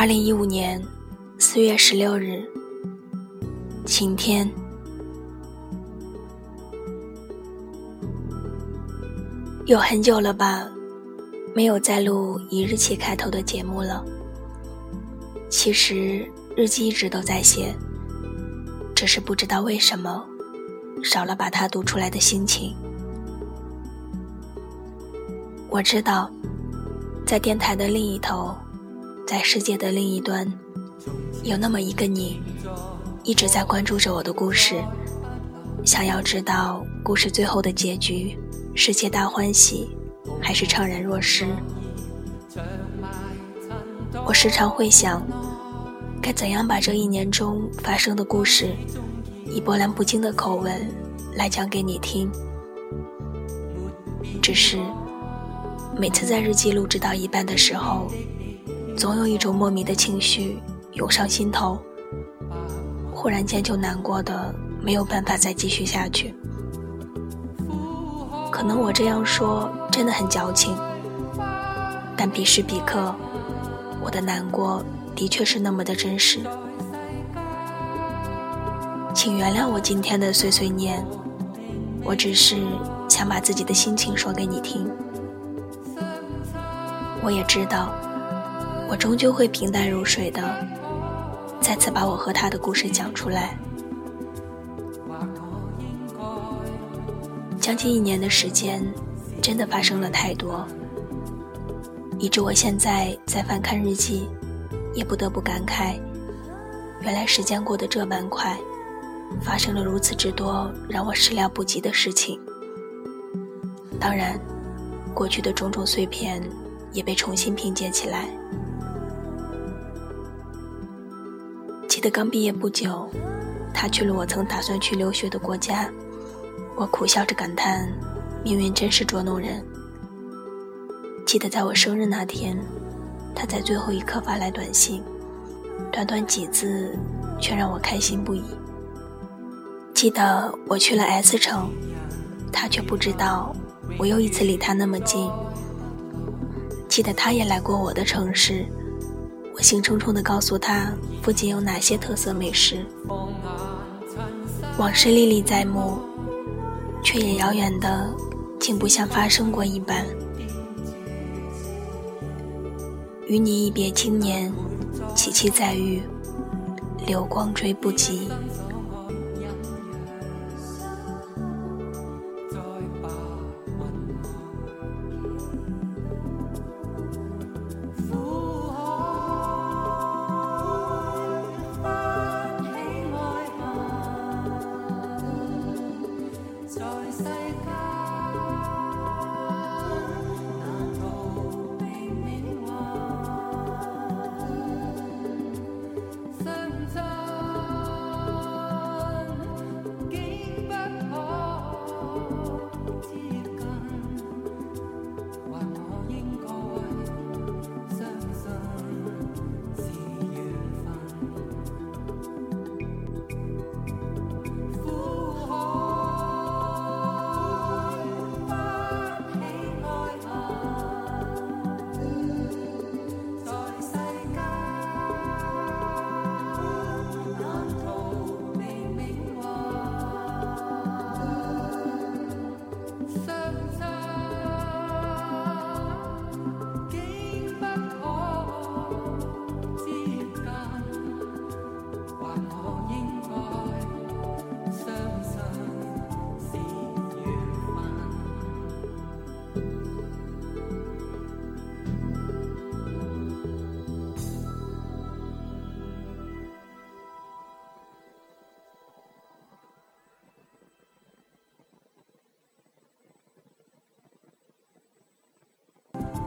二零一五年四月十六日，晴天。有很久了吧，没有再录以日期开头的节目了。其实日记一直都在写，只是不知道为什么少了把它读出来的心情。我知道，在电台的另一头，在世界的另一端，有那么一个你，一直在关注着我的故事，想要知道故事最后的结局。是皆大欢喜，还是怅然若失？我时常会想，该怎样把这一年中发生的故事，以波澜不惊的口吻来讲给你听。只是每次在日记录制到一半的时候，总有一种莫名的情绪涌上心头，忽然间就难过的没有办法再继续下去。可能我这样说真的很矫情，但彼时彼刻，我的难过的确是那么的真实。请原谅我今天的碎碎念，我只是想把自己的心情说给你听。我也知道，我终究会平淡如水的，再次把我和他的故事讲出来。将近一年的时间，真的发生了太多，以致我现在在翻看日记，也不得不感慨：原来时间过得这般快，发生了如此之多让我始料不及的事情。当然，过去的种种碎片也被重新拼接起来。记得刚毕业不久，他去了我曾打算去留学的国家。我苦笑着感叹，命运真是捉弄人。记得在我生日那天，他在最后一刻发来短信，短短几字，却让我开心不已。记得我去了 S 城，他却不知道我又一次离他那么近。记得他也来过我的城市，兴冲冲地告诉他附近有哪些特色美食。往事历历在目。却也遥远的，竟不像发生过一般。与你一别经年，凄凄再遇，流光追不及。